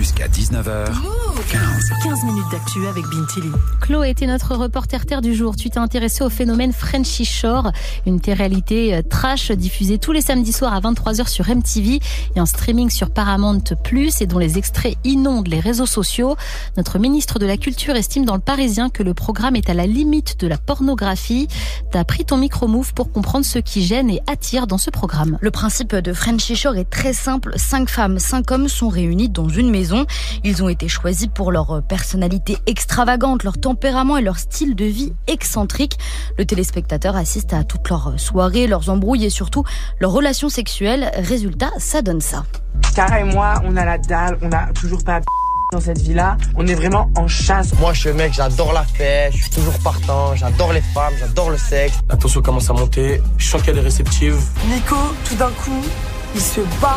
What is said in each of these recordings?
Jusqu'à 19h. 15. 15 minutes d'actu avec Bintili. Chloé était notre reporter terre du jour. Tu t'es intéressé au phénomène Frenchy Shore, une télé-réalité euh, trash diffusée tous les samedis soirs à 23h sur MTV et en streaming sur Paramount Plus et dont les extraits inondent les réseaux sociaux. Notre ministre de la Culture estime dans le Parisien que le programme est à la limite de la pornographie. T'as pris ton micro-move pour comprendre ce qui gêne et attire dans ce programme. Le principe de Frenchy Shore est très simple. Cinq femmes, cinq hommes sont réunis dans une maison. Ils ont été choisis pour leur personnalité extravagante, leur tempérament et leur style de vie excentrique. Le téléspectateur assiste à toutes leurs soirées, leurs embrouilles et surtout leurs relations sexuelles. Résultat, ça donne ça. Cara et moi, on a la dalle, on a toujours pas dans cette vie-là. On est vraiment en chasse. Moi, je suis le mec, j'adore la fête, je suis toujours partant, j'adore les femmes, j'adore le sexe. La tension commence à monter, je sens qu'elle est réceptive. Nico, tout d'un coup, il se bat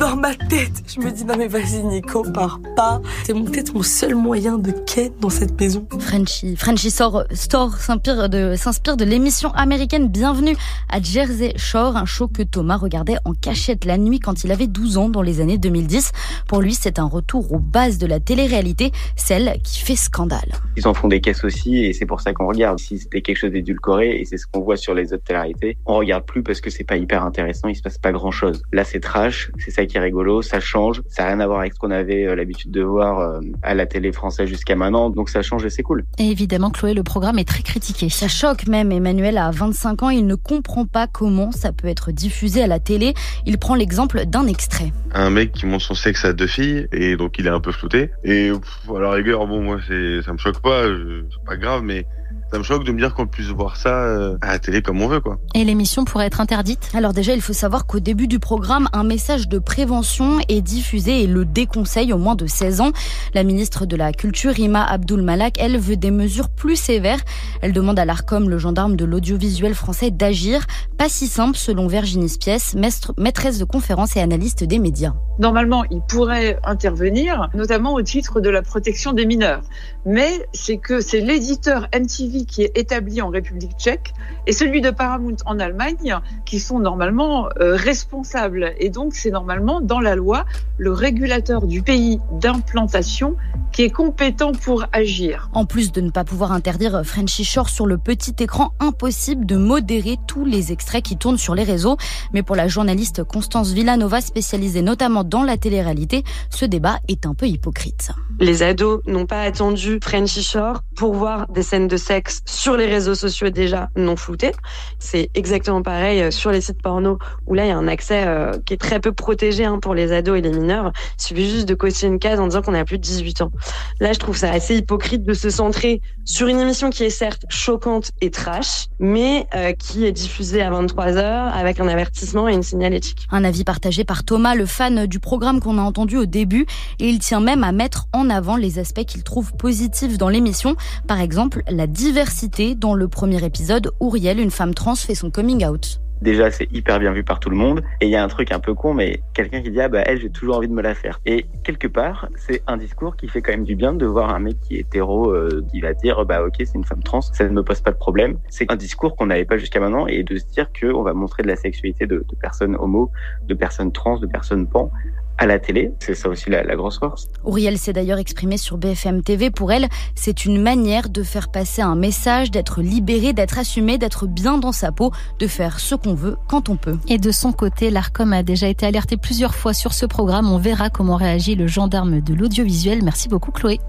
dans ma tête. Je me dis, non mais vas-y Nico, pars pas. C'est peut-être mon seul moyen de quête dans cette maison. Frenchy, Frenchy Store, Store s'inspire de, s'inspire de l'émission américaine Bienvenue à Jersey Shore, un show que Thomas regardait en cachette la nuit quand il avait 12 ans dans les années 2010. Pour lui, c'est un retour aux bases de la télé-réalité, celle qui fait scandale. Ils en font des caisses aussi et c'est pour ça qu'on regarde. Si c'était quelque chose d'édulcoré et c'est ce qu'on voit sur les autres télé-réalités, on regarde plus parce que c'est pas hyper intéressant, il se passe pas grand chose. Là, c'est trash, c'est ça qui est rigolo, ça change, ça n'a rien à voir avec ce qu'on avait euh, l'habitude de voir euh, à la télé française jusqu'à maintenant, donc ça change et c'est cool. Et évidemment, Chloé, le programme est très critiqué. Ça choque même. Emmanuel a 25 ans, il ne comprend pas comment ça peut être diffusé à la télé. Il prend l'exemple d'un extrait. Un mec qui montre son sexe à deux filles et donc il est un peu flouté. Et pff, à la rigueur, bon, moi, c'est, ça me choque pas, c'est pas grave, mais ça me choque de me dire qu'on puisse voir ça euh, à la télé comme on veut, quoi. Et l'émission pourrait être interdite? Alors déjà, il faut savoir qu'au début du programme, un message de prévention est diffusé et le déconseille au moins de 16 ans. La ministre de la Culture, Rima Abdul Malak, elle veut des mesures plus sévères. Elle demande à l'ARCOM, le gendarme de l'audiovisuel français, d'agir. Pas si simple selon Virginie Spies, maître- maîtresse de conférences et analyste des médias. Normalement, il pourrait intervenir, notamment au titre de la protection des mineurs. Mais c'est que c'est l'éditeur MTV qui est établi en République tchèque et celui de Paramount en Allemagne qui sont normalement euh, responsables. Et donc, c'est normalement dans la loi le régulateur du pays d'implantation qui est compétent pour agir. En plus de ne pas pouvoir interdire Frenchy Shore sur le petit écran, impossible de modérer tous les extraits qui tournent sur les réseaux. Mais pour la journaliste Constance Villanova, spécialisée notamment dans la télé-réalité, ce débat est un peu hypocrite. Les ados n'ont pas attendu Frenchy Shore pour voir des scènes de sexe sur les réseaux sociaux déjà non floutées. C'est exactement pareil euh, sur les sites porno où là il y a un accès euh, qui est très peu protégé hein, pour les ados et les mineurs. Il suffit juste de cocher une case en disant qu'on a plus de 18 ans. Là je trouve ça assez hypocrite de se centrer sur une émission qui est certes choquante et trash, mais euh, qui est diffusée à 23 heures avec un avertissement et une signalétique. Un avis partagé par Thomas, le fan du programme qu'on a entendu au début, et il tient même à mettre en avant les aspects qu'il trouve positifs dans l'émission. Par exemple, la diversité dans le premier épisode, Ouriel, une femme trans, fait son coming out. Déjà, c'est hyper bien vu par tout le monde. Et il y a un truc un peu con, mais quelqu'un qui dit, ah bah, elle, j'ai toujours envie de me la faire. Et quelque part, c'est un discours qui fait quand même du bien de voir un mec qui est hétéro, euh, qui va dire, bah, ok, c'est une femme trans, ça ne me pose pas de problème. C'est un discours qu'on n'avait pas jusqu'à maintenant et de se dire qu'on va montrer de la sexualité de, de personnes homo, de personnes trans, de personnes pan à la télé. C'est ça aussi la, la grosse force. Ouriel s'est d'ailleurs exprimée sur BFM TV. Pour elle, c'est une manière de faire passer un message, d'être libéré, d'être assumé, d'être bien dans sa peau, de faire ce qu'on veut quand on peut. Et de son côté, l'ARCOM a déjà été alerté plusieurs fois sur ce programme. On verra comment réagit le gendarme de l'audiovisuel. Merci beaucoup Chloé.